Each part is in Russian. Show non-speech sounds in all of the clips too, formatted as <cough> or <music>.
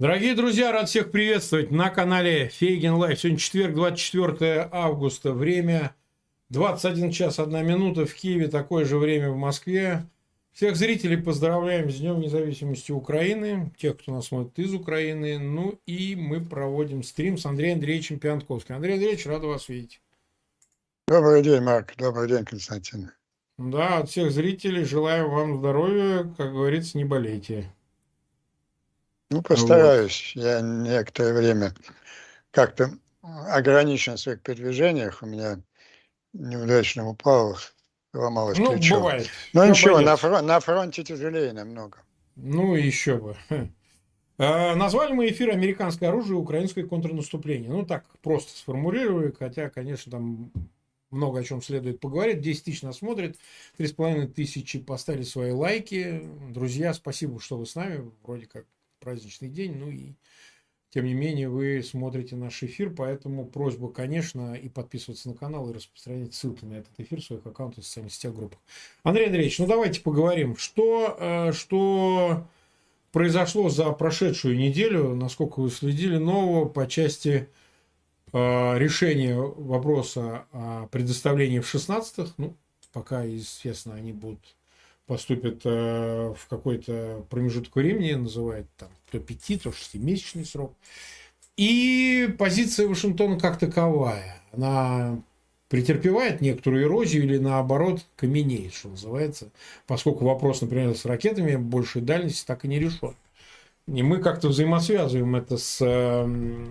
Дорогие друзья, рад всех приветствовать на канале Фейгин Live. Сегодня четверг, 24 августа. Время 21 час 1 минута в Киеве, такое же время в Москве. Всех зрителей поздравляем с Днем независимости Украины, тех, кто нас смотрит из Украины. Ну и мы проводим стрим с Андреем Андреевичем Пионтковским. Андрей Андреевич, рад вас видеть. Добрый день, Марк. Добрый день, Константин. Да, от всех зрителей желаем вам здоровья, как говорится, не болейте. Ну, постараюсь. Вот. Я некоторое время как-то ограничен в своих передвижениях. У меня неудачно упал, сломалось ну, плечо. бывает. Ну, ничего, на, фрон, на фронте тяжелее намного. Ну, еще бы. А, назвали мы эфир «Американское оружие и украинское контрнаступление». Ну, так просто сформулирую, хотя, конечно, там много о чем следует поговорить. 10 тысяч нас смотрит, 3,5 тысячи поставили свои лайки. Друзья, спасибо, что вы с нами. Вроде как праздничный день, ну и тем не менее вы смотрите наш эфир, поэтому просьба, конечно, и подписываться на канал, и распространять ссылки на этот эфир в своих аккаунтах в социальных сетях, группах. Андрей Андреевич, ну давайте поговорим, что, э, что произошло за прошедшую неделю, насколько вы следили, нового по части э, решения вопроса о предоставлении в 16-х, ну, пока, естественно, они будут поступят э, в какой-то промежуток времени, называют там то 5, то 6-месячный срок. И позиция Вашингтона как таковая, она претерпевает некоторую эрозию или наоборот каменеет, что называется, поскольку вопрос, например, с ракетами большей дальности так и не решен. И мы как-то взаимосвязываем это с э,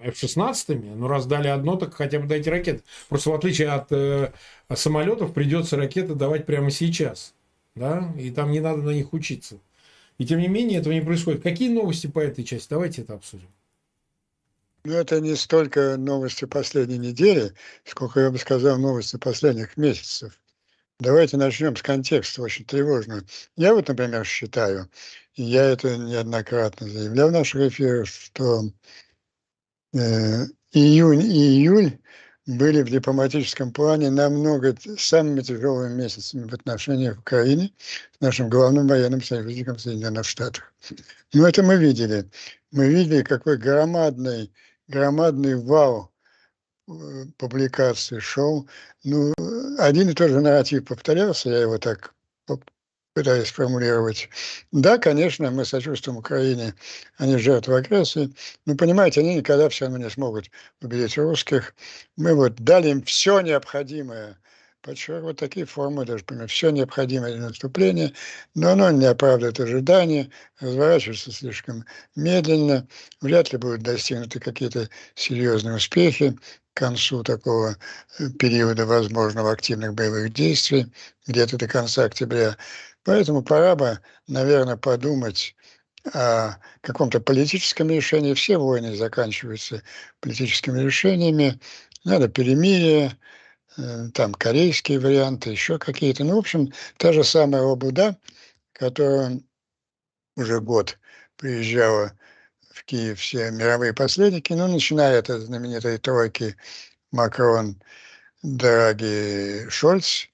F-16, ну раз дали одно, так хотя бы дайте ракеты. Просто в отличие от э, самолетов придется ракеты давать прямо сейчас. Да? И там не надо на них учиться. И тем не менее этого не происходит. Какие новости по этой части? Давайте это обсудим. Ну, это не столько новости последней недели, сколько, я бы сказал, новости последних месяцев. Давайте начнем с контекста, очень тревожного. Я вот, например, считаю, я это неоднократно заявлял в наших эфирах, что июнь и июль были в дипломатическом плане намного самыми тяжелыми месяцами в отношениях Украины с нашим главным военным союзником Соединенных Штатов. Но это мы видели. Мы видели, какой громадный, громадный вал э, публикации шел. Ну, один и тот же нарратив повторялся, я его так пытаясь сформулировать. Да, конечно, мы сочувствуем Украине, они жертвы агрессии, но, понимаете, они никогда все равно не смогут победить русских. Мы вот дали им все необходимое, подчеркиваю, вот такие формы даже, понимаю, все необходимое для наступления, но оно не оправдывает ожидания, разворачивается слишком медленно, вряд ли будут достигнуты какие-то серьезные успехи к концу такого э, периода возможного активных боевых действий, где-то до конца октября. Поэтому пора бы, наверное, подумать о каком-то политическом решении. Все войны заканчиваются политическими решениями. Надо перемирие, э, там корейские варианты, еще какие-то. Ну, в общем, та же самая Обуда, которая уже год приезжала в Киев все мировые посредники, ну, начиная от знаменитой тройки Макрон, Драги, Шольц,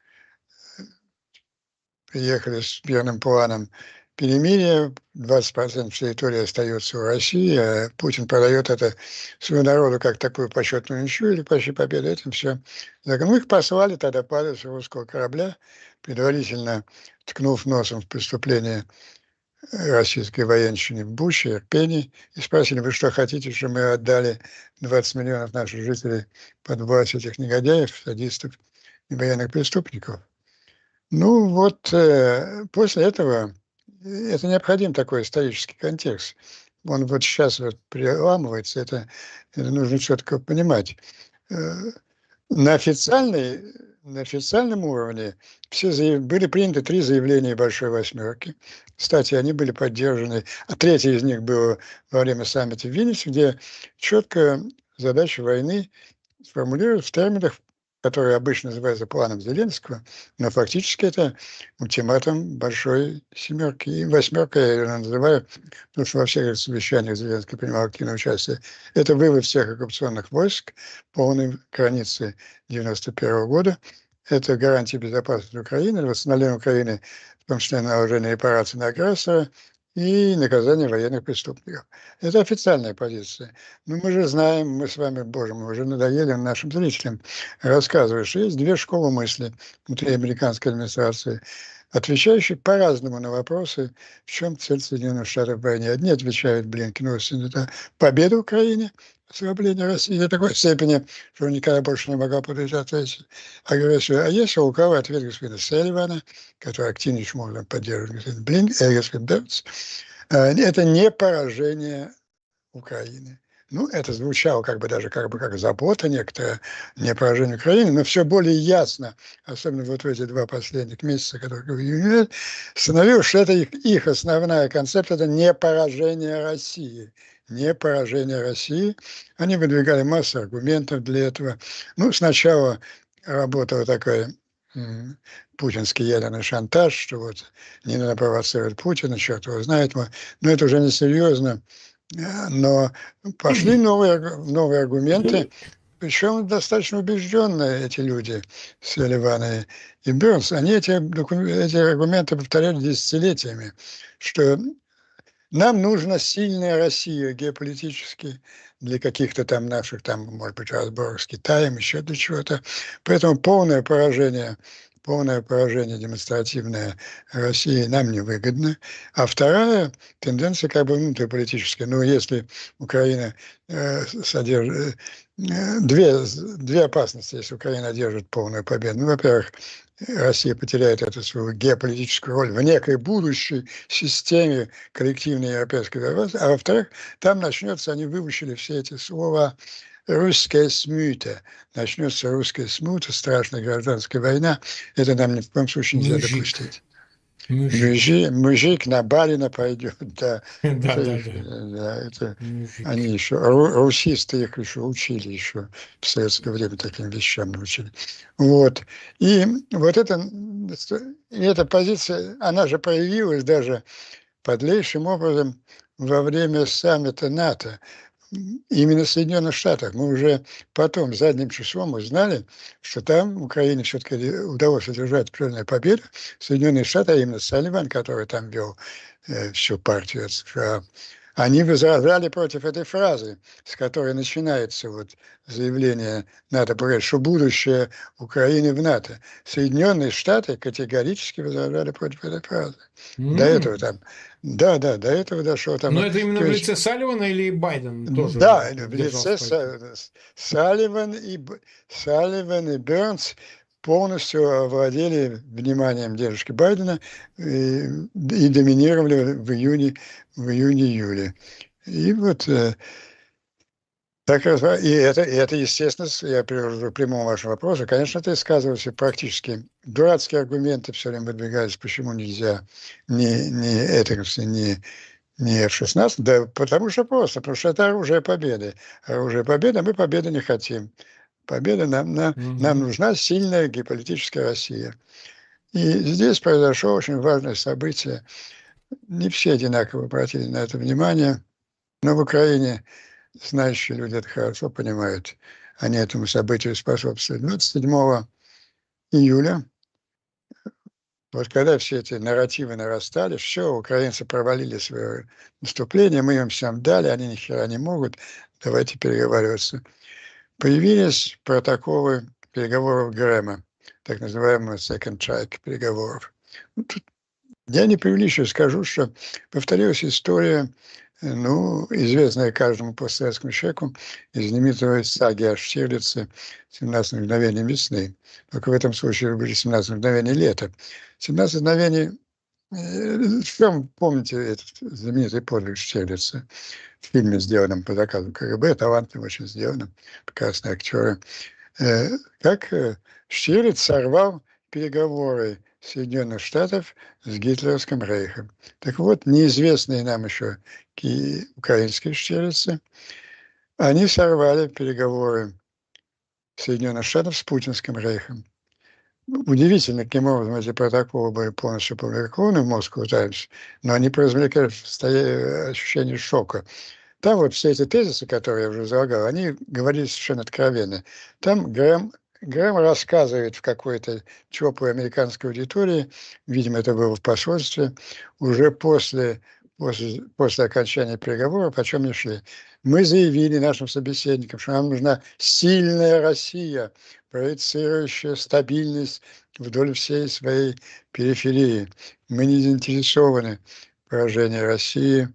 приехали с мирным планом перемирия, 20% территории остается у России, а Путин продает это своему народу как такую почетную ничью или почти победу, этим все. Ну, их послали тогда падать с русского корабля, предварительно ткнув носом в преступление российской военщины в Буше, Ирпени, и спросили, вы что хотите, что мы отдали 20 миллионов наших жителей под власть этих негодяев, садистов и военных преступников? Ну вот э, после этого э, это необходим такой исторический контекст. Он вот сейчас вот приламывается, это, это нужно четко понимать. Э, на, официальной, на официальном уровне все заяв... были приняты три заявления Большой Восьмерки. Кстати, они были поддержаны, а третье из них было во время саммита в Вильнюсе, где четко задача войны сформулировать в терминах который обычно называется планом Зеленского, но фактически это ультиматум большой семерки. И восьмерка я ее называю, потому что во всех совещаниях Зеленский принимал активное участие. Это вывод всех оккупационных войск, полной границы 91 года. Это гарантия безопасности Украины, восстановление Украины, в том числе наложение репараций на агрессора, и наказание военных преступников. Это официальная позиция. Но мы же знаем, мы с вами, боже мой, уже надоели нашим зрителям рассказывать, что есть две школы мысли внутри американской администрации, отвечающие по-разному на вопросы, в чем цель Соединенных Штатов в. Одни отвечают Блинкен это победа Украине, ослабление России до такой степени, что никогда больше не могла ответить агрессию. А есть у кого ответ господина Селливана, который активнейшим образом поддерживает господин Блинкен, э, господин Бернс, это не поражение Украины. Ну, это звучало как бы даже как бы как забота некоторая, не поражение Украины, но все более ясно, особенно вот в эти два последних месяца, которые июне, становилось, что это их, их основная концепция, это не поражение России. Не поражение России. Они выдвигали массу аргументов для этого. Ну, сначала работал такой путинский ядерный шантаж, что вот не надо провоцировать Путина, черт его знает, но это уже не серьезно но пошли <clears throat> новые, новые аргументы, причем достаточно убежденные эти люди, Селиван и, и Бернс, они эти, эти аргументы повторяли десятилетиями, что нам нужна сильная Россия геополитически для каких-то там наших, там, может быть, разборов с Китаем, еще для чего-то. Поэтому полное поражение полное поражение демонстративное России нам невыгодно. А вторая тенденция как бы внутриполитическая. Ну, если Украина э, содержит... Э, две, две опасности, если Украина одержит полную победу. Ну, во-первых, Россия потеряет эту свою геополитическую роль в некой будущей системе коллективной европейской безопасности, а во-вторых, там начнется, они выучили все эти слова русская смута. Начнется русская смута, страшная гражданская война. Это нам ни в коем случае нельзя мужик. допустить. Мужик. Мужик, на барина <laughs> пойдет, да. да, да. да это, они еще, русисты их еще учили еще в советское время таким вещам научили. Вот. И вот это, эта позиция, она же появилась даже подлейшим образом во время саммита НАТО именно в Соединенных Штатах. Мы уже потом, задним числом, узнали, что там Украине все-таки удалось одержать определенную победу. Соединенные Штаты, а именно Салливан, который там вел э, всю партию США, они возражали против этой фразы, с которой начинается вот заявление НАТО, что будущее Украины в НАТО. Соединенные Штаты категорически возражали против этой фразы. Mm. До этого там, да, да, до этого дошло там. Но это именно в лице Салливана или Байден тоже? Да, в лице Салливан и, Салливан и Бернс полностью овладели вниманием дедушки Байдена и, и доминировали в июне, в июне-июле. И вот э, так, и это, и это, естественно, я привожу к прямому вашему вопросу, конечно, это сказывается практически. Дурацкие аргументы все время выдвигались, почему нельзя ни, ни это, ни, ни F-16, да потому что просто, потому что это оружие победы. Оружие победы, а мы победы не хотим победа, нам, нам, угу. нам нужна сильная геополитическая Россия. И здесь произошло очень важное событие. Не все одинаково обратили на это внимание, но в Украине знающие люди это хорошо понимают. Они этому событию способствуют. 27 июля, вот когда все эти нарративы нарастали, все, украинцы провалили свое наступление, мы им всем дали, они ни хера не могут, давайте переговариваться появились протоколы переговоров Грэма, так называемого second track переговоров. Ну, тут я не преувеличиваю, скажу, что повторилась история, ну, известная каждому постсоветскому человеку, из знаменитой саги о Штирлице «17 мгновений весны». Только в этом случае были 17 мгновений лета. 17 мгновений э, чем помните этот знаменитый подвиг Штирлица? в фильме, сделанном по заказу КГБ, талантливо очень сделано, прекрасные актеры. Э, как э, Штирлиц сорвал переговоры Соединенных Штатов с гитлеровским рейхом. Так вот, неизвестные нам еще украинские штирлицы, они сорвали переговоры Соединенных Штатов с путинским рейхом. Удивительно, каким образом эти протоколы были полностью опубликованы в Москву Таймс, но они произвели ощущение шока. Там вот все эти тезисы, которые я уже излагал, они говорили совершенно откровенно. Там Грэм, Грэм рассказывает в какой-то теплой американской аудитории, видимо, это было в посольстве, уже после после, после окончания переговоров, о чем не шли. Мы заявили нашим собеседникам, что нам нужна сильная Россия, проецирующая стабильность вдоль всей своей периферии. Мы не заинтересованы в поражении России.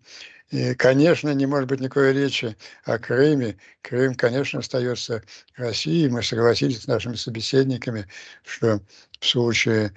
И, конечно, не может быть никакой речи о Крыме. Крым, конечно, остается Россией. Мы согласились с нашими собеседниками, что в случае,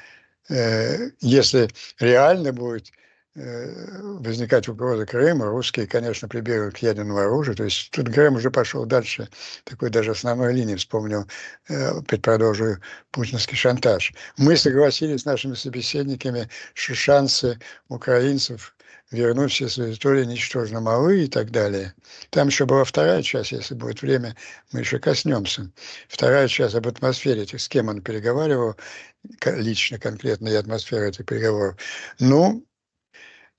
э, если реально будет возникать угроза Крыма, русские, конечно, прибегают к ядерному оружию. То есть тут Крым уже пошел дальше, такой даже основной линии, вспомнил, э, опять продолжу, путинский шантаж. Мы согласились с нашими собеседниками, что шансы украинцев вернуть все свои истории ничтожно малы и так далее. Там еще была вторая часть, если будет время, мы еще коснемся. Вторая часть об атмосфере, этих, с кем он переговаривал, лично, конкретно, и атмосфера этих переговоров. Ну,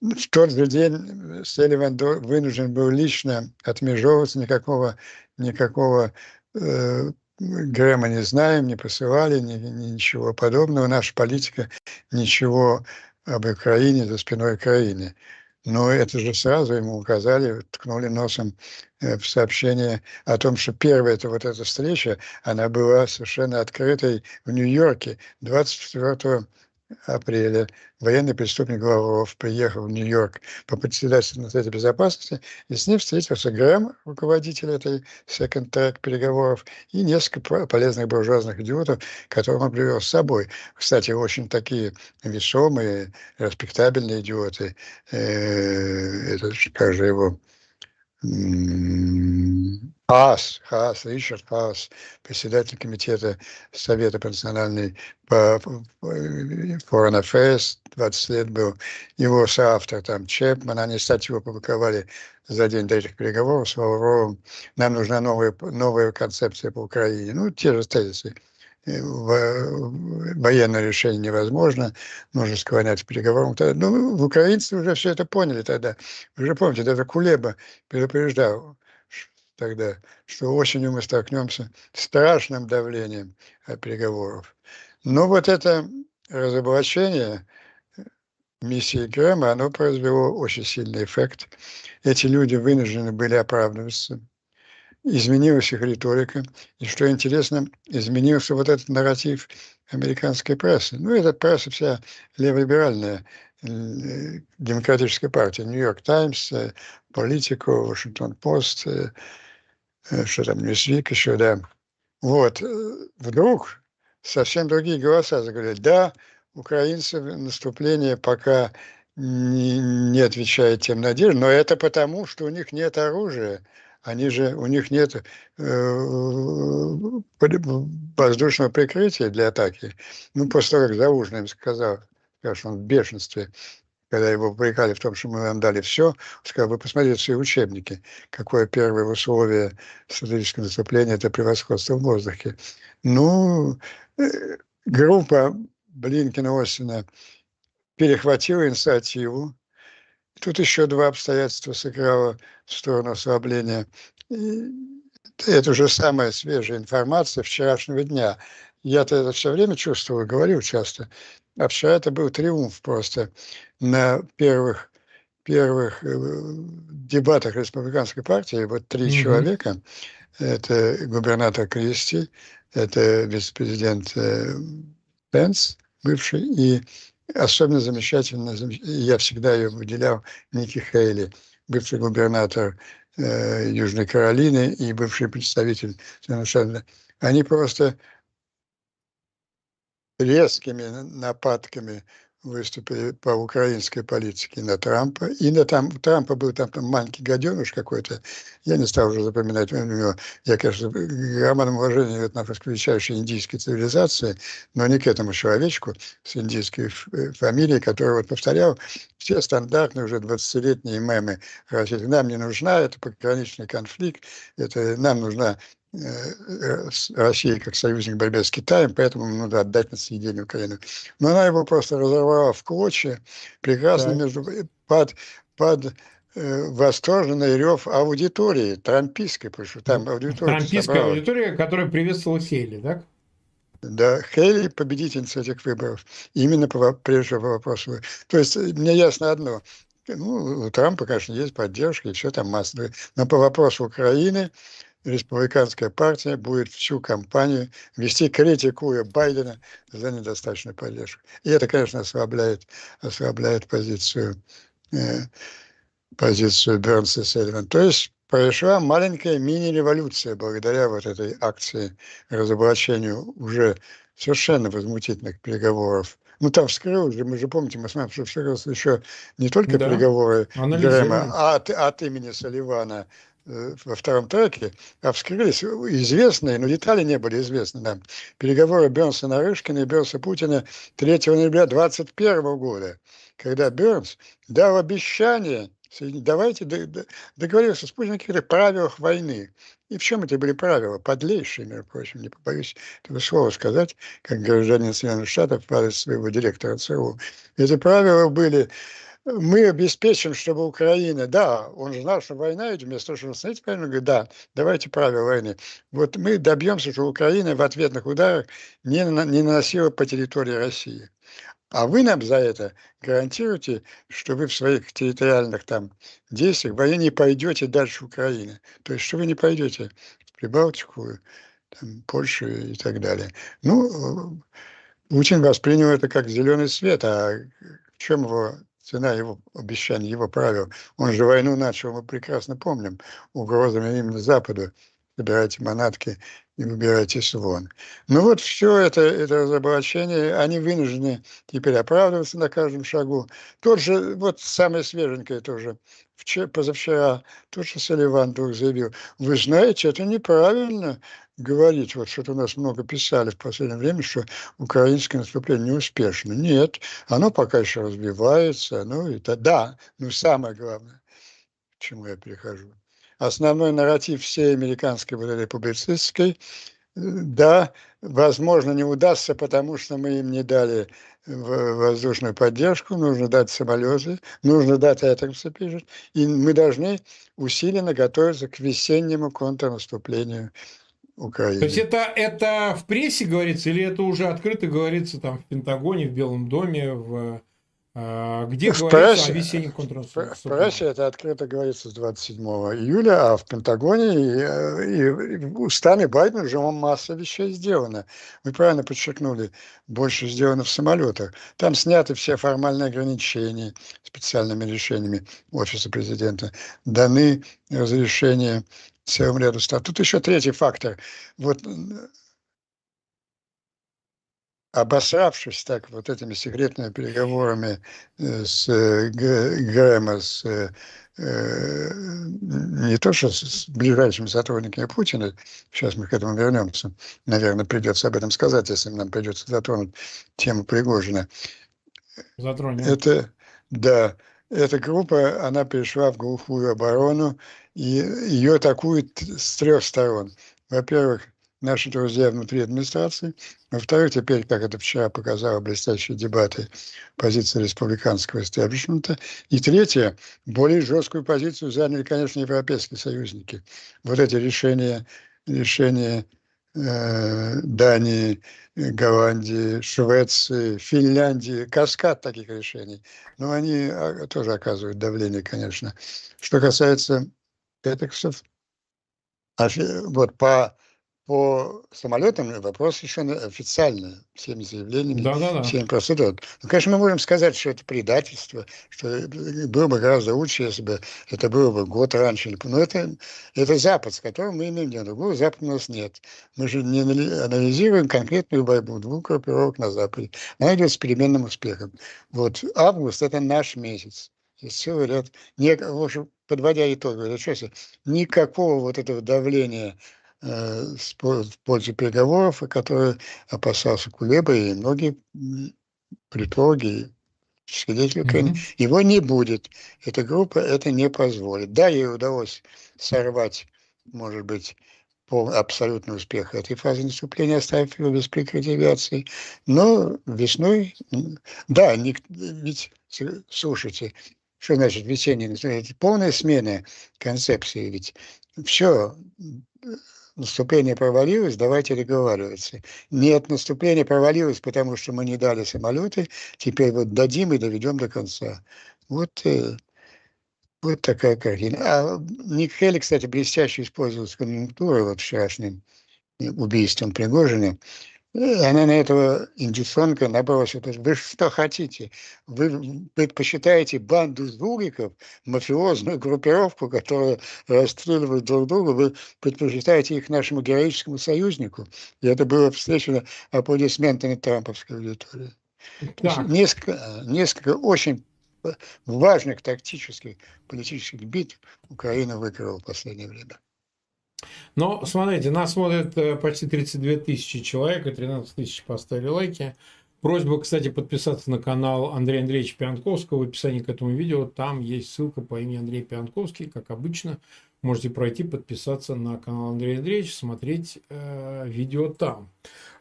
в тот же день Селиван вынужден был лично отмежевываться, никакого, никакого э, Грэма не знаем, не посылали, ни, ни, ничего подобного. Наша политика ничего об Украине за спиной Украины. Но это же сразу ему указали, ткнули носом э, в сообщение о том, что первая это вот эта встреча, она была совершенно открытой в Нью-Йорке 24 апреля военный преступник Лавров приехал в Нью-Йорк по председательству на Совете Безопасности, и с ним встретился Грэм, руководитель этой Second Track переговоров, и несколько полезных буржуазных идиотов, которых он привел с собой. Кстати, очень такие весомые, респектабельные идиоты. Э, это, как же его Хаас, Хаас, Ричард Хаас, председатель комитета Совета по национальной по Foreign Affairs, 20 лет был, его соавтор там Чепман, они статью опубликовали за день до этих переговоров с Лавровым. Нам нужна новая, новая концепция по Украине. Ну, те же тезисы военное решение невозможно, нужно склонять к переговорам. Ну, украинцы уже все это поняли тогда. Вы же помните, даже Кулеба предупреждал тогда, что осенью мы столкнемся с страшным давлением переговоров. Но вот это разоблачение миссии Грэма, оно произвело очень сильный эффект. Эти люди вынуждены были оправдываться изменилась их риторика, и, что интересно, изменился вот этот нарратив американской прессы. Ну, эта пресса вся леволиберальная, э, демократическая партия, Нью-Йорк Таймс, Политику, Вашингтон Пост, э, э, что там, Ньюсвик еще, да. Вот, вдруг совсем другие голоса заговорили, да, украинцы наступление пока не, не отвечает тем надеждам, но это потому, что у них нет оружия, они же, у них нет э, воздушного прикрытия для атаки. Ну, после того, как Заужный им сказал, что он в бешенстве, когда его упрекали в том, что мы вам дали все, он сказал, вы посмотрите свои учебники, какое первое условие стратегического наступления – это превосходство в воздухе. Ну, э, группа Блинкина Остина перехватила инициативу, Тут еще два обстоятельства сыграло в сторону ослабления. И это уже самая свежая информация вчерашнего дня. Я-то это все время чувствовал, говорил часто. А вчера это был триумф просто на первых первых э, дебатах республиканской партии. Вот три mm-hmm. человека. Это губернатор Кристи, это вице-президент э, Пенс, бывший, и Особенно замечательно, я всегда ее выделял, Ники Хейли, бывший губернатор э, Южной Каролины и бывший представитель совершенно. Они просто резкими нападками выступили по украинской политике на Трампа. И на там, Трампа был там, там маленький гаденыш какой-то. Я не стал уже запоминать у него. Я, конечно, громадным уважением отношусь к величайшей индийской цивилизации, но не к этому человечку с индийской э, фамилией, который вот повторял все стандартные уже 20-летние мемы. Нам не нужна, это пограничный конфликт, это нам нужна Э, России как союзник в борьбе с Китаем, поэтому надо отдать на съедение Украину. Но она его просто разорвала в клочья, прекрасно да. между, под, под э, восторженный рев аудитории, трампийской, потому что там аудитория Трампийская собрала. аудитория, которая приветствовала Хейли, да? Да, Хейли победительница этих выборов. Именно по, прежде по вопросу. То есть мне ясно одно. ну, у Трампа, конечно, есть поддержка и все там масса. Но по вопросу Украины республиканская партия будет всю кампанию вести, критикуя Байдена за недостаточную поддержку. И это, конечно, ослабляет, ослабляет позицию, э, позицию Бернса и Селливан. То есть произошла маленькая мини-революция благодаря вот этой акции разоблачению уже совершенно возмутительных переговоров. Ну, там вскрылось же, мы же помните, мы с вами что вскрылось еще не только да. переговоры Грэма, а от, от имени Соливана во втором треке, а вскрылись известные, но детали не были известны нам, переговоры Бернса Нарышкина и Бернса Путина 3 ноября 2021 года, когда Бернс дал обещание давайте договориться с Путиным о каких-то правилах войны. И в чем это были правила? Подлейшие, между прочим, не побоюсь этого слова сказать, как гражданин Соединенных Штатов, адрес своего директора ЦРУ. Эти правила были мы обеспечим, чтобы Украина, да, он знал, что война идет, вместо того, чтобы остановить войну, говорит, да, давайте правила войны. Вот мы добьемся, что Украина в ответных ударах не, не наносила по территории России. А вы нам за это гарантируете, что вы в своих территориальных там действиях вы не пойдете дальше Украины. То есть, что вы не пойдете в Прибалтику, там, Польшу и так далее. Ну, Путин воспринял это как зеленый свет, а в чем его цена его обещаний, его правил? Он же войну начал, мы прекрасно помним, угрозами именно Западу. Собирайте манатки и выбирайтесь вон. Ну вот все это, это разоблачение, они вынуждены теперь оправдываться на каждом шагу. Тот же, вот самое свеженькое тоже, вчера, позавчера, тот же Соливан вдруг заявил, вы знаете, это неправильно говорить, вот что-то у нас много писали в последнее время, что украинское наступление неуспешно. Нет, оно пока еще развивается, ну и то, да, но самое главное, к чему я перехожу, основной нарратив всей американской вот этой публицистской, да, возможно, не удастся, потому что мы им не дали воздушную поддержку, нужно дать самолеты, нужно дать Этакса, пишет, и мы должны усиленно готовиться к весеннему контрнаступлению Украины. То есть это, это в прессе говорится или это уже открыто говорится там в Пентагоне, в Белом доме, в где в говорится о весеннем контрнаступлении? В прессе это открыто говорится с 27 июля, а в Пентагоне и, и, и устами Байдена уже масса вещей сделана. Вы правильно подчеркнули, больше сделано в самолетах. Там сняты все формальные ограничения специальными решениями Офиса президента. Даны разрешения целому ряду стран. Тут еще третий фактор. Вот обосравшись так вот этими секретными переговорами э, с э, Грэма, с э, не то что с ближайшими сотрудниками Путина, сейчас мы к этому вернемся, наверное, придется об этом сказать, если нам придется затронуть тему Пригожина. Затронем. Это, да, эта группа, она перешла в глухую оборону, и ее атакуют с трех сторон. Во-первых, наши друзья внутри администрации. Во-вторых, теперь, как это вчера показало блестящие дебаты, позиция республиканского истеблишмента. И третье, более жесткую позицию заняли, конечно, европейские союзники. Вот эти решения, решения э, Дании, Голландии, Швеции, Финляндии, каскад таких решений. Но они а, тоже оказывают давление, конечно. Что касается этексов, вот по по самолетам вопрос совершенно официальный, всеми заявлениями, да, да, да. всеми процедурами. Ну, конечно, мы можем сказать, что это предательство, что было бы гораздо лучше, если бы это было бы год раньше. Но это, это Запад, с которым мы имеем дело. Другого Запада у нас нет. Мы же не анализируем конкретную борьбу двух группировок на Западе. Она идет с переменным успехом. Вот август – это наш месяц. Есть целый ряд, не, в общем, подводя итоги, никакого вот этого давления Э, в пользу переговоров, которые опасался Кулеба и многие политологи, свидетели Украины. Mm-hmm. Его не будет. Эта группа это не позволит. Да, ей удалось сорвать, может быть, пол абсолютный успех этой фазы наступления, оставив его без прикрытия авиации. Но весной, да, не, ведь, слушайте, что значит весенний, полная смена концепции, ведь все наступление провалилось, давайте договариваться. Нет, наступление провалилось, потому что мы не дали самолеты, теперь вот дадим и доведем до конца. Вот, э, Вот такая картина. А Ник Хелли, кстати, блестяще использовал конъюнктуру вот вчерашним убийством Пригожина. Она на этого индюсонка набросила. Вы что хотите? Вы предпочитаете банду жуликов, мафиозную группировку, которая расстреливает друг друга, вы предпочитаете их нашему героическому союзнику? И это было встречено аплодисментами трамповской аудитории. Несколько, несколько очень важных тактических политических битв Украина выиграла в последнее время. Но, смотрите, нас смотрят э, почти 32 тысячи человек, и 13 тысяч поставили лайки. Просьба, кстати, подписаться на канал Андрея Андреевича Пианковского. В описании к этому видео там есть ссылка по имени Андрей Пианковский. Как обычно, можете пройти, подписаться на канал Андрея Андреевича, смотреть э, видео там.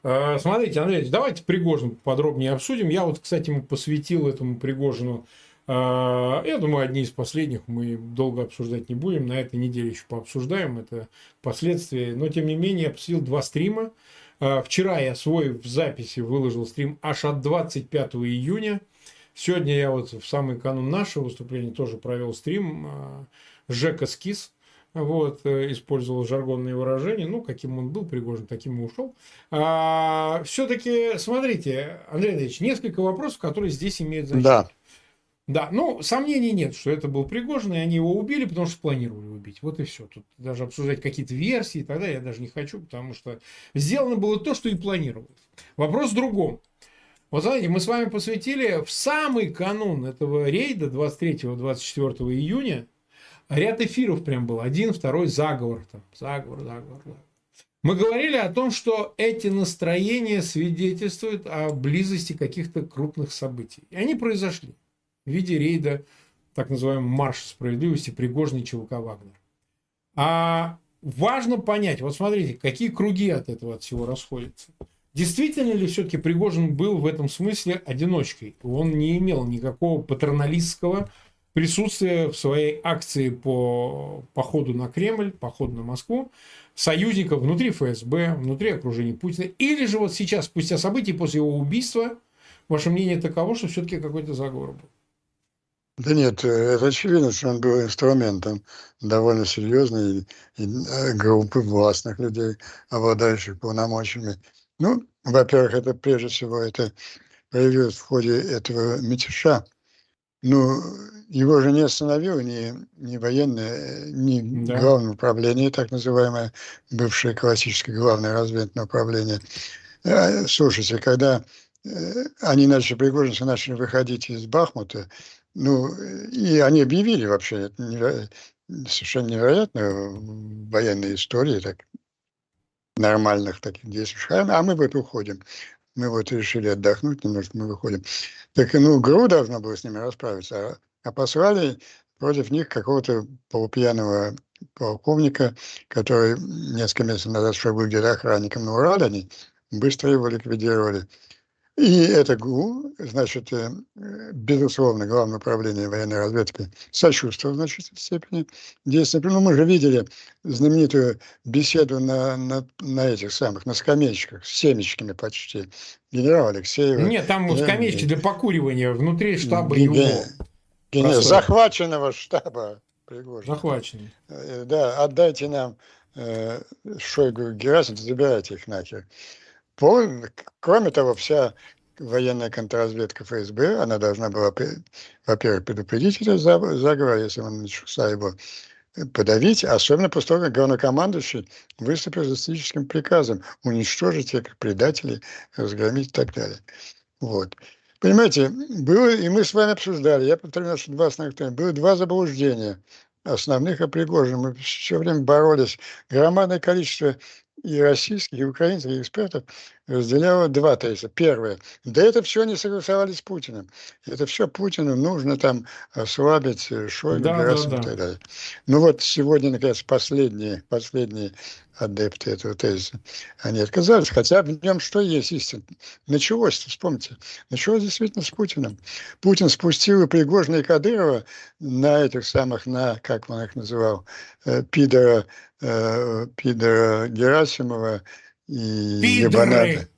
Э, смотрите, Андрей давайте Пригожин подробнее обсудим. Я вот, кстати, посвятил этому Пригожину я думаю, одни из последних мы долго обсуждать не будем. На этой неделе еще пообсуждаем. Это последствия. Но, тем не менее, я посетил два стрима. А, вчера я свой в записи выложил стрим аж от 25 июня. Сегодня я вот в самый канун нашего выступления тоже провел стрим а, Жека Скис. Вот, э, использовал жаргонные выражения. Ну, каким он был, Пригожин, таким и ушел. А, все-таки, смотрите, Андрей Андреевич, несколько вопросов, которые здесь имеют значение. Да. Да, ну, сомнений нет, что это был Пригожин, и они его убили, потому что планировали убить. Вот и все. Тут даже обсуждать какие-то версии далее я даже не хочу, потому что сделано было то, что и планировалось. Вопрос в другом. Вот знаете, мы с вами посвятили в самый канун этого рейда 23-24 июня ряд эфиров прям был. Один, второй, заговор там. Заговор, заговор, заговор. Мы говорили о том, что эти настроения свидетельствуют о близости каких-то крупных событий. И они произошли в виде рейда так называемого марша справедливости Пригожный ЧВК Вагнер. А важно понять, вот смотрите, какие круги от этого от всего расходятся. Действительно ли все-таки Пригожин был в этом смысле одиночкой? Он не имел никакого патерналистского присутствия в своей акции по походу на Кремль, походу на Москву, союзников внутри ФСБ, внутри окружения Путина. Или же вот сейчас, спустя события, после его убийства, ваше мнение таково, что все-таки какой-то заговор был? Да нет, э, это очевидно, что он был инструментом довольно серьезной э, группы властных людей, обладающих полномочиями. Ну, во-первых, это прежде всего это появилось в ходе этого мятежа. Ну, его же не остановило ни, ни военное, ни да. главное управление, так называемое, бывшее классическое главное разведное управление. Э, слушайте, когда они начали, пригожинцы начали выходить из Бахмута, ну, и они объявили вообще, это неверо... совершенно невероятно в военной истории, так, нормальных таких действий. А мы вот уходим. Мы вот решили отдохнуть немножко, мы выходим. Так, ну, ГРУ должна была с ними расправиться, а, а послали против них какого-то полупьяного полковника, который несколько месяцев назад шел где охранником на Урале, они быстро его ликвидировали. И это ГУ, значит, э, безусловно, Главное управление военной разведки сочувствовало в значительной степени действиям. Ну, мы же видели знаменитую беседу на, на, на этих самых, на скамеечках, с семечками почти, генерала Алексеева. Нет, там я, скамеечки для покуривания внутри штаба его. Ген, захваченного штаба Пригожина. Захваченный. Э, да, отдайте нам э, Шойгу Герасим, забирайте их нахер. Кроме того, вся военная контрразведка ФСБ, она должна была, во-первых, предупредить этот заговор, если он начался его э, подавить, особенно после того, как главнокомандующий выступил с стратегическим приказом уничтожить этих предателей, разгромить и так далее. Вот. Понимаете, было, и мы с вами обсуждали, я повторю наши два основных тема, было два заблуждения основных о Пригожине. Мы все время боролись. Громадное количество и российских, и украинских экспертов разделяло два тезиса. Первое. Да это все не согласовали с Путиным. Это все Путину нужно там ослабить э, Шойгу, да, да, да. и так далее. Ну вот сегодня, наконец, последние, последние адепты этого тезиса, они отказались, хотя в нем что есть истина. Началось, вспомните, началось действительно с Путиным. Путин спустил и Пригожина и Кадырова на этих самых, на, как он их называл, э, пидора, э, пидора Герасимова и Ебаната.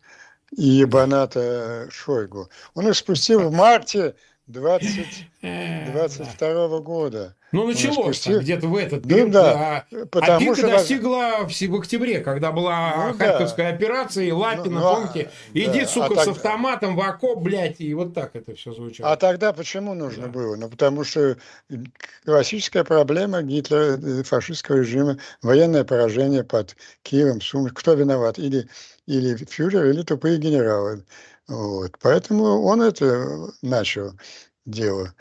И Ебаната Шойгу. Он их спустил в марте 20, 22 <laughs> года. Ну, началось спустил... где-то в этот ну период. Ну, да, а, потому а пика что... достигла в октябре, когда была ну, Харьковская да. операция, и Лапина, ну, ну, помните, иди, да. сука, а с автоматом в окоп, блядь, и вот так это все звучало. А тогда почему нужно да. было? Ну, потому что классическая проблема Гитлера, э, фашистского режима, военное поражение под Киевом, Сум. Кто виноват? Или, или фюрер, или тупые генералы. Вот. Поэтому он это начал дело.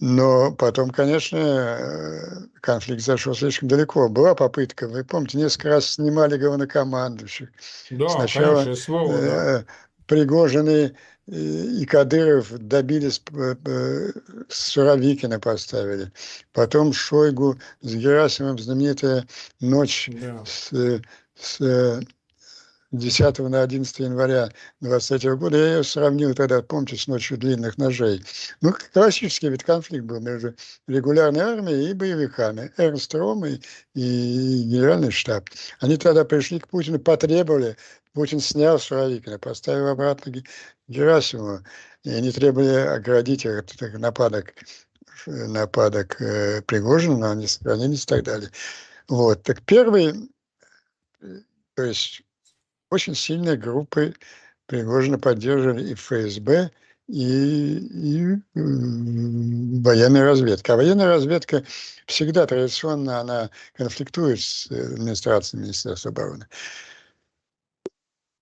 Но потом, конечно, э, конфликт зашел слишком далеко. Была попытка, вы помните, несколько раз снимали главнокомандующих. Да, Сначала конечно, СВО, да. Э, Пригожины и Кадыров добились, э, Суровикина поставили. Потом Шойгу с Герасимом знаменитая ночь да. с, с 10 на 11 января 23 года, я ее сравнил тогда, помните, с ночью длинных ножей. Ну, классический ведь конфликт был между регулярной армией и боевиками. Эрнст Ром и, и генеральный штаб. Они тогда пришли к Путину, потребовали, Путин снял Суровикина, поставил обратно Герасимова, и они требовали оградить их от нападок, нападок э, Пригожина, но они сохранились и так далее. Вот. Так первый, э, то есть очень сильные группы Пригожина поддерживали и ФСБ, и, и военная разведка. А военная разведка всегда традиционно она конфликтует с администрацией Министерства обороны.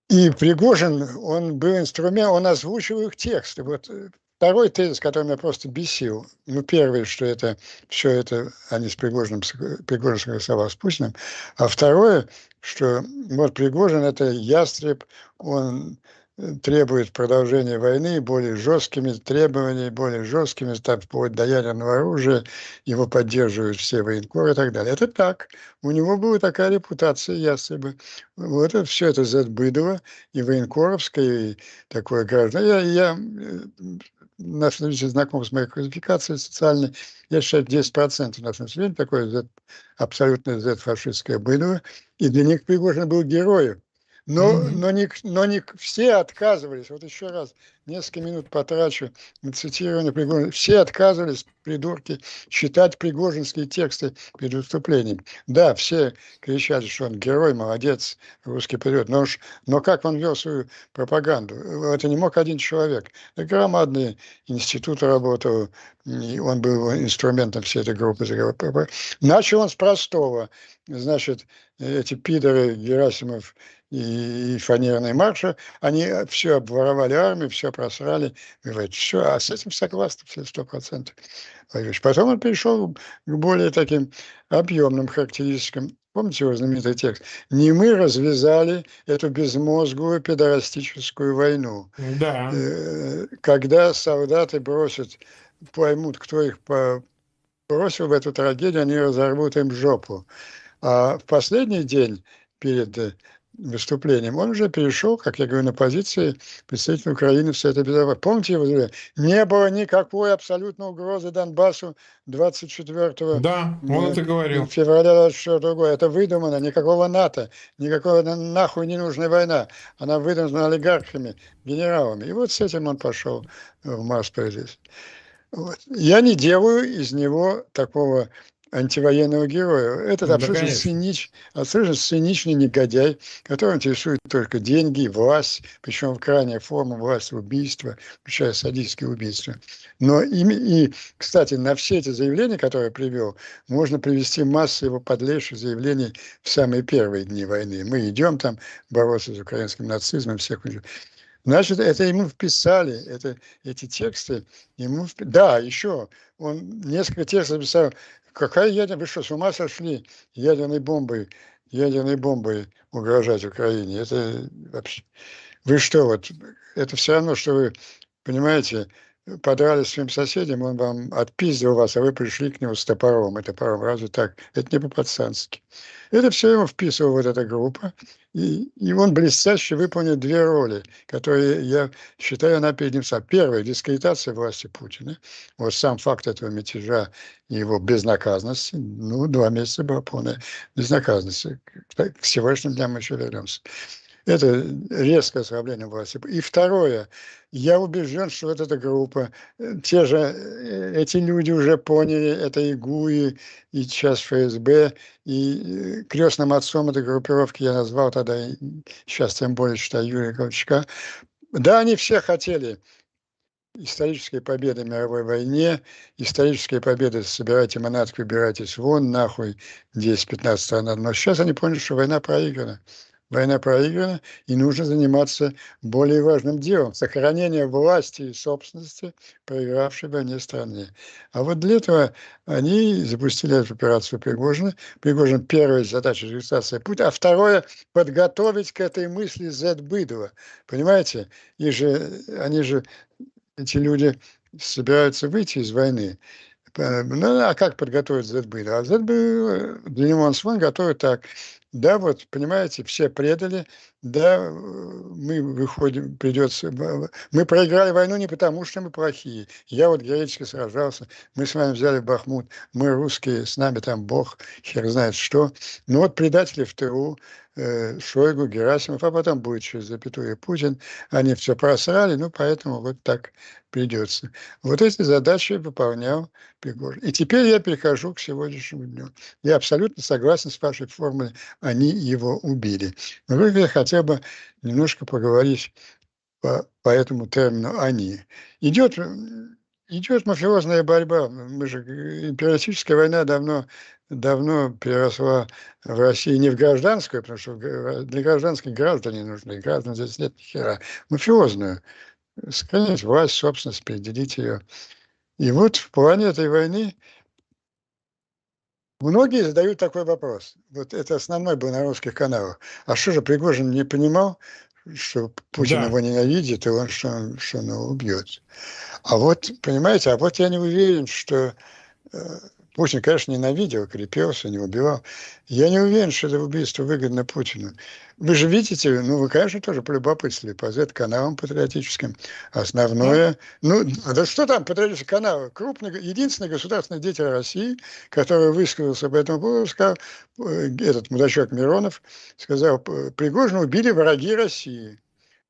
И Пригожин, он был инструмент, он озвучивал их тексты. Вот э, второй тезис, который меня просто бесил, ну, первый, что это все это они с Пригожиным, Пригожин согласовал с Путиным, а второе, что вот Пригожин это ястреб, он э, требует продолжения войны более жесткими требованиями, более жесткими, так, вплоть до ядерного оружия, его поддерживают все военкоры и так далее. Это так. У него была такая репутация ястреба. Вот это все это Зетбыдово и военкоровское, и такое гражданство. Я, я э, наше население знакомо с моей квалификацией социальной, я считаю, 10% нашего населения такое абсолютно Z-фашистское было, и для них Пригожин был героем. Но, mm-hmm. но, не, но не все отказывались. Вот еще раз, несколько минут потрачу на цитирование Пригожина. Все отказывались, придурки, читать пригожинские тексты перед выступлением. Да, все кричали, что он герой, молодец, русский период. Но, уж, но как он вел свою пропаганду? Это не мог один человек. Это громадный институт работал, и он был инструментом всей этой группы. Начал он с простого. Значит, эти пидоры Герасимов и фанерные марши, они все обворовали армию, все просрали. Говорит, все, а с этим согласны все сто процентов. Потом он перешел к более таким объемным характеристикам. Помните его знаменитый текст? «Не мы развязали эту безмозглую педорастическую войну». Да. Э, когда солдаты бросят, поймут, кто их бросил в эту трагедию, они разорвут им жопу. А в последний день перед выступлением, он уже перешел, как я говорю, на позиции представителя Украины в Совете Безопасности. Помните его заявление? Не было никакой абсолютной угрозы Донбассу 24 да, он это говорил. февраля 24 года. Это выдумано, никакого НАТО, никакой нахуй не нужная война. Она выдумана олигархами, генералами. И вот с этим он пошел в Москву здесь. Вот. Я не делаю из него такого антивоенного героя. Этот ну, абсолютно, цинич, абсолютно циничный негодяй, который интересует только деньги, власть, причем в крайней форме власть убийства, включая садистские убийства. Но и, и, кстати, на все эти заявления, которые я привел, можно привести массу его подлейших заявлений в самые первые дни войны. Мы идем там бороться с украинским нацизмом, всех Значит, это ему вписали, это, эти тексты ему... Да, еще он несколько текстов написал Какая ядерная? Вы что, с ума сошли? Ядерной бомбой, ядерной бомбой угрожать Украине. Это вообще... Вы что, вот, это все равно, что вы, понимаете, подрались своим соседям, он вам отпиздил вас, а вы пришли к нему с топором. И топором разве так? Это не по-пацански. Это все ему вписывала вот эта группа. И, и он блестяще выполнил две роли, которые, я считаю, она перед ним сам. Первая – дискредитация власти Путина. Вот сам факт этого мятежа и его безнаказанности. Ну, два месяца была полная безнаказанность. К сегодняшним дням мы еще вернемся. Это резкое ослабление власти. И второе, я убежден, что вот эта группа, э, те же, э, эти люди уже поняли, это и ГУИ, и сейчас ФСБ, и э, крестным отцом этой группировки я назвал тогда, сейчас тем более считаю Юрия Ковчака. Да, они все хотели исторической победы в мировой войне, исторические победы, собирайте манатки, убирайтесь вон, нахуй, 10-15 стран. Но сейчас они поняли, что война проиграна. Война проиграна, и нужно заниматься более важным делом – сохранение власти и собственности проигравшей войне стране. А вот для этого они запустили эту операцию Пригожина. Пригожин первая задача – регистрация пути, а второе – подготовить к этой мысли Z-быдова. Понимаете? И же, они же эти люди собираются выйти из войны. Ну, а как подготовить ZB? А э, для него он готовит так. Да, вот, понимаете, все предали, да, мы выходим, придется, мы проиграли войну не потому, что мы плохие. Я вот героически сражался, мы с вами взяли Бахмут, мы русские, с нами там Бог, хер знает что. Но вот предатели в ТРУ, Шойгу, Герасимов, а потом будет через запятую Путин, они все просрали, ну, поэтому вот так придется. Вот эти задачи выполнял Пригожин. И теперь я перехожу к сегодняшнему дню. Я абсолютно согласен с вашей формулой, они его убили. Но вы хотя хотя бы немножко поговорить по, по этому термину «они». Идет, идет мафиозная борьба. Мы же, империалистическая война давно, давно переросла в России не в гражданскую, потому что для гражданских граждане нужны, граждан здесь нет ни хера. Мафиозную. Сохранить власть, собственность, переделить ее. И вот в плане этой войны Многие задают такой вопрос. Вот это основной был на русских каналах. А что же Пригожин не понимал, что Путин да. его ненавидит, и он что, что он его убьет? А вот, понимаете, а вот я не уверен, что э, Путин, конечно, ненавидел, крепился, не убивал. Я не уверен, что это убийство выгодно Путину. Вы же видите, ну, вы, конечно, тоже полюбопытствовали по Z-каналам патриотическим. Основное, ну, да что там патриотический канал? Крупный, единственный государственный деятель России, который высказался по этому поводу, сказал, э, этот мудачок Миронов, сказал, Пригожина убили враги России.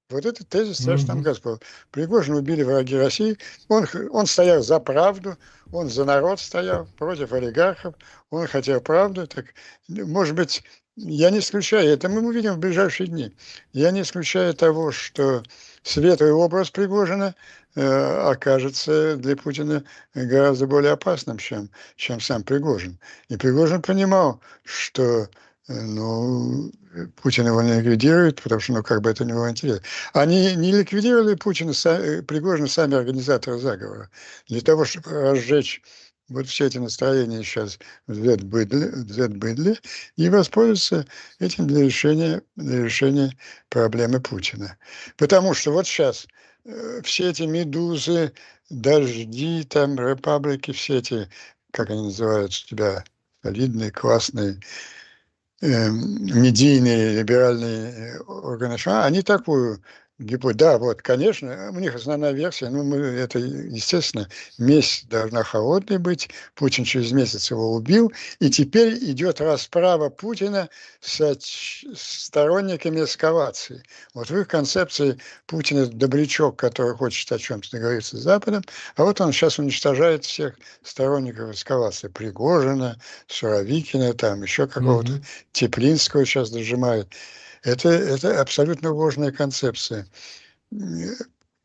Вот этот тезис Саша там Господь. Пригожин убили враги России. Он, он стоял за правду, он за народ стоял, против олигархов. Он хотел правду. Так, может быть, я не исключаю, это мы увидим в ближайшие дни. Я не исключаю того, что светлый образ Пригожина э, окажется для Путина гораздо более опасным, чем, чем сам Пригожин. И Пригожин понимал, что ну, Путин его не ликвидирует, потому что, ну, как бы это не его интерес. Они не ликвидировали Путина, э, Пригожина сами организаторы заговора. Для того, чтобы разжечь вот все эти настроения сейчас в Z-быдле и воспользоваться этим для решения, для решения проблемы Путина. Потому что вот сейчас э, все эти медузы, дожди, там, репаблики, все эти, как они называются, тебя, солидные, классные, э, медийные либеральные э, органы США, они такую гипотезу, да, вот, конечно, у них основная версия, ну, мы, это, естественно, месть должна холодной быть, Путин через месяц его убил, и теперь идет расправа Путина с сторонниками эскалации. Вот в их концепции Путин это добрячок, который хочет о чем-то договориться с Западом, а вот он сейчас уничтожает всех сторонников эскалации. Пригожина, Суровикина, там еще какого-то mm-hmm. Теплинского сейчас дожимает. Это, это абсолютно ложная концепция.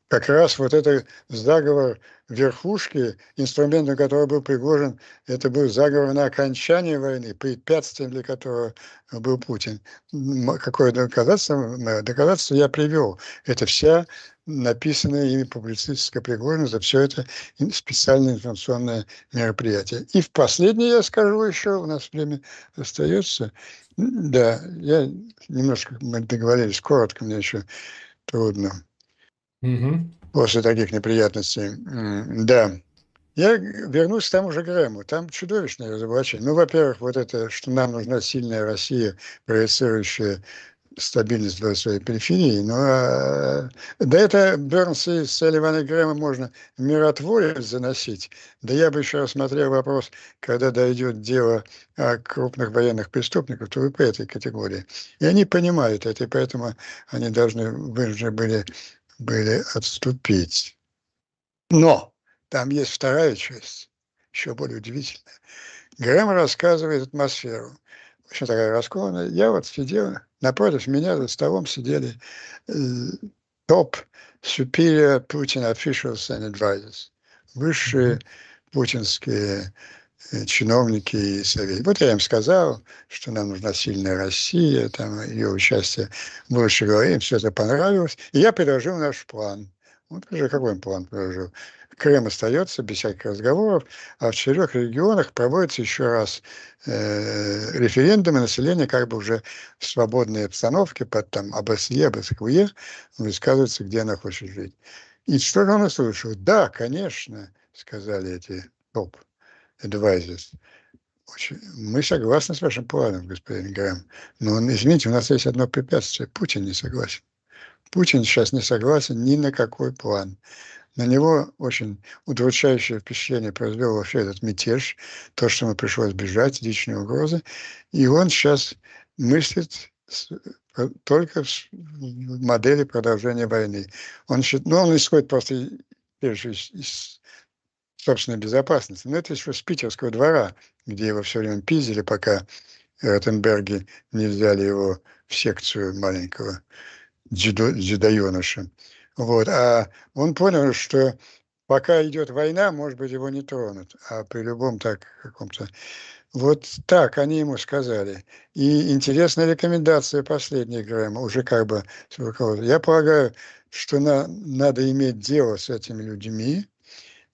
Как раз вот это заговор верхушки, инструментом которого был Пригожин, это был заговор на окончание войны, препятствием для которого был Путин. Какое доказательство? Доказательство я привел. Это вся написанная ими публицистика Пригожина, за все это специальное информационное мероприятие. И в последнее я скажу еще, у нас время остается, да, я немножко, мы договорились, коротко, мне еще трудно. Угу. После таких неприятностей. Да. Я вернусь к тому же Грэму. Там чудовищное разоблачение. Ну, во-первых, вот это, что нам нужна сильная Россия, проецирующая стабильность в своей периферии. Но э, да это Бернс и Салливан и Грэма можно миротворец заносить. Да я бы еще рассмотрел вопрос, когда дойдет дело о крупных военных преступников, то вы по этой категории. И они понимают это, и поэтому они должны, вынуждены были, были отступить. Но там есть вторая часть, еще более удивительная. Грэм рассказывает атмосферу очень такая раскованная. Я вот сидел, напротив меня за столом сидели э, топ superior Putin officials and advisors, высшие путинские э, чиновники и советники. Вот я им сказал, что нам нужна сильная Россия, там ее участие в будущем им все это понравилось. И я предложил наш план. Вот уже какой он план предложил? Крым остается без всяких разговоров, а в четырех регионах проводится еще раз э, референдумы, население как бы уже в свободной обстановке под там ОБСЕ, ОБСКУЕ высказывается, где она хочет жить. И что же он услышал? Да, конечно, сказали эти топ advisors. Мы согласны с вашим планом, господин Грэм. Но, извините, у нас есть одно препятствие. Путин не согласен. Путин сейчас не согласен ни на какой план. На него очень удручающее впечатление произвел вообще этот мятеж, то, что ему пришлось бежать, личные угрозы. И он сейчас мыслит э, только в модели продолжения войны. Он, ну, он исходит просто прежде из, из собственной безопасности. Но это еще с питерского двора, где его все время пиздили, пока Ротенберги не взяли его в секцию маленького дзюдо, дзюдоеныша. Вот. А он понял, что пока идет война, может быть, его не тронут, а при любом так каком-то... Вот так они ему сказали. И интересная рекомендация последняя Грэма, уже как бы Я полагаю, что на, надо иметь дело с этими людьми,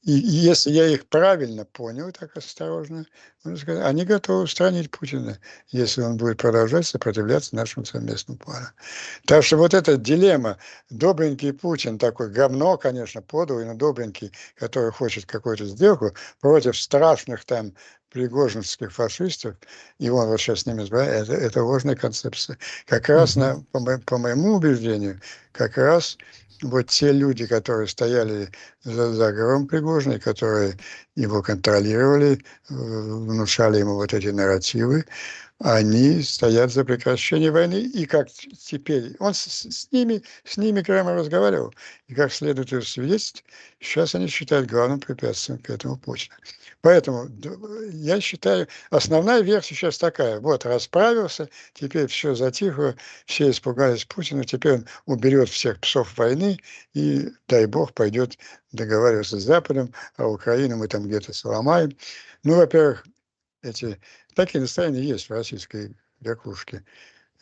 и если я их правильно понял, так осторожно, они готовы устранить Путина, если он будет продолжать сопротивляться нашему совместному плану. Так что вот эта дилемма, добренький Путин, такой говно, конечно, подлый, но добренький, который хочет какую-то сделку против страшных там пригожинских фашистов, и он вот сейчас с ними это, это ложная концепция. Как раз, на, по, по моему убеждению, как раз вот те люди, которые стояли за заговором Пригожиной, которые его контролировали, внушали ему вот эти нарративы, они стоят за прекращение войны. И как теперь, он с, с ними, с ними прямо разговаривал, и как следует из свидетельств, сейчас они считают главным препятствием к этому Путина. Поэтому я считаю, основная версия сейчас такая. Вот, расправился, теперь все затихло, все испугались Путина, теперь он уберет всех псов войны и, дай бог, пойдет договариваться с Западом, а Украину мы там где-то сломаем. Ну, во-первых, эти такие настроения есть в российской верхушке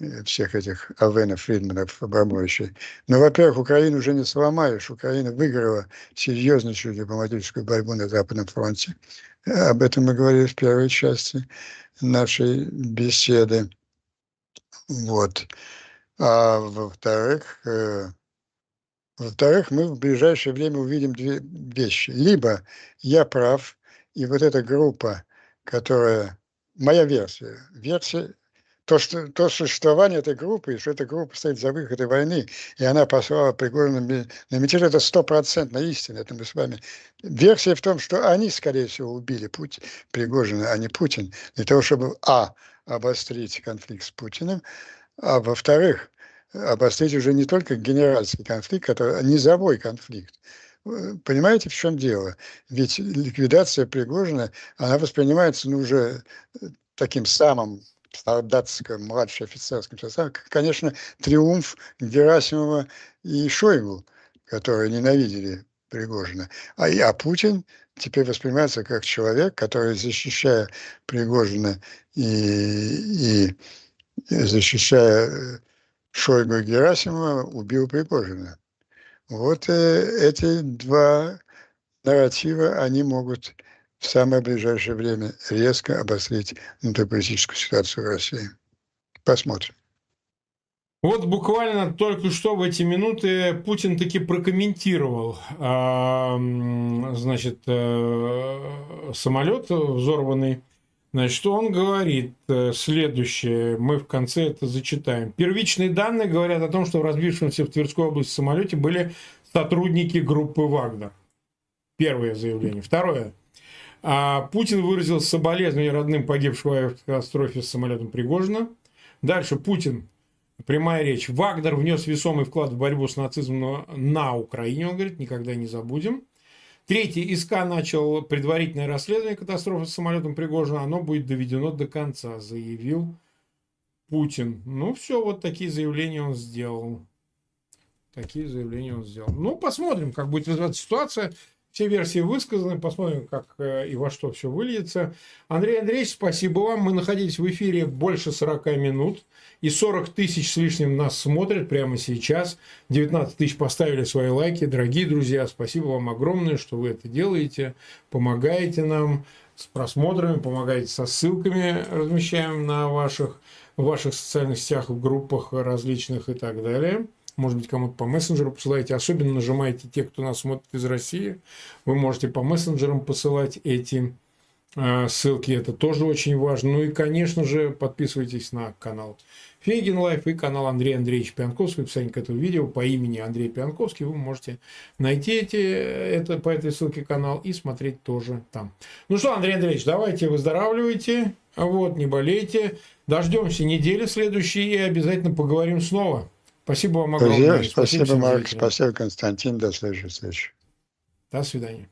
э, всех этих Авенов, Фридманов, Абрамовичей. Но, во-первых, Украину уже не сломаешь. Украина выиграла серьезнейшую дипломатическую борьбу на Западном фронте. Об этом мы говорили в первой части нашей беседы. Вот. А во-вторых, э, во-вторых, мы в ближайшее время увидим две вещи. Либо я прав, и вот эта группа, которая... Моя версия. Версия то, что, то существование этой группы, что эта группа стоит за выход этой войны, и она послала Пригожина на мятеж, это стопроцентно истина, это мы с вами. Версия в том, что они, скорее всего, убили Путь, Пригожина, а не Путин, для того, чтобы, а, обострить конфликт с Путиным, а во-вторых, обострить уже не только генеральский конфликт, который а низовой конфликт. Понимаете, в чем дело? Ведь ликвидация Пригожина, она воспринимается ну, уже таким самым солдатском, младшем офицерском составе, конечно, триумф Герасимова и Шойгу, которые ненавидели Пригожина. А, а Путин теперь воспринимается как человек, который, защищая Пригожина и, и защищая э, Шойгу и Герасимова, убил Пригожина. Вот э, эти два нарратива, они могут в самое ближайшее время резко обострить внутриполитическую ситуацию в России. Посмотрим. Вот буквально только что в эти минуты Путин таки прокомментировал, значит, э, самолет взорванный Значит, он говорит э, следующее, мы в конце это зачитаем. Первичные данные говорят о том, что в разбившемся в Тверской области самолете были сотрудники группы Вагнер. Первое заявление. Второе. А Путин выразил соболезнования родным погибшего в катастрофе с самолетом Пригожина. Дальше Путин, прямая речь. Вагнер внес весомый вклад в борьбу с нацизмом на Украине, он говорит, никогда не забудем. Третий, ИСК начал предварительное расследование катастрофы с самолетом Пригожина. Оно будет доведено до конца, заявил Путин. Ну, все, вот такие заявления он сделал. Такие заявления он сделал. Ну, посмотрим, как будет развиваться ситуация. Все версии высказаны, посмотрим, как э, и во что все выльется. Андрей Андреевич, спасибо вам. Мы находились в эфире больше 40 минут, и 40 тысяч с лишним нас смотрят прямо сейчас. 19 тысяч поставили свои лайки. Дорогие друзья, спасибо вам огромное, что вы это делаете, помогаете нам с просмотрами, помогаете со ссылками, размещаем на ваших, в ваших социальных сетях, в группах различных и так далее может быть, кому-то по мессенджеру посылаете. Особенно нажимаете те, кто нас смотрит из России. Вы можете по мессенджерам посылать эти э, ссылки. Это тоже очень важно. Ну и, конечно же, подписывайтесь на канал Фейгин Live и канал Андрей Андреевич Пионтковский. В описании к этому видео по имени Андрей Пионтковский вы можете найти эти, это, по этой ссылке канал и смотреть тоже там. Ну что, Андрей Андреевич, давайте выздоравливайте, вот, не болейте. Дождемся недели следующей и обязательно поговорим снова. Спасибо вам огромное. Спасибо, спасибо Марк. Спасибо, Константин. До следующей встречи. До свидания.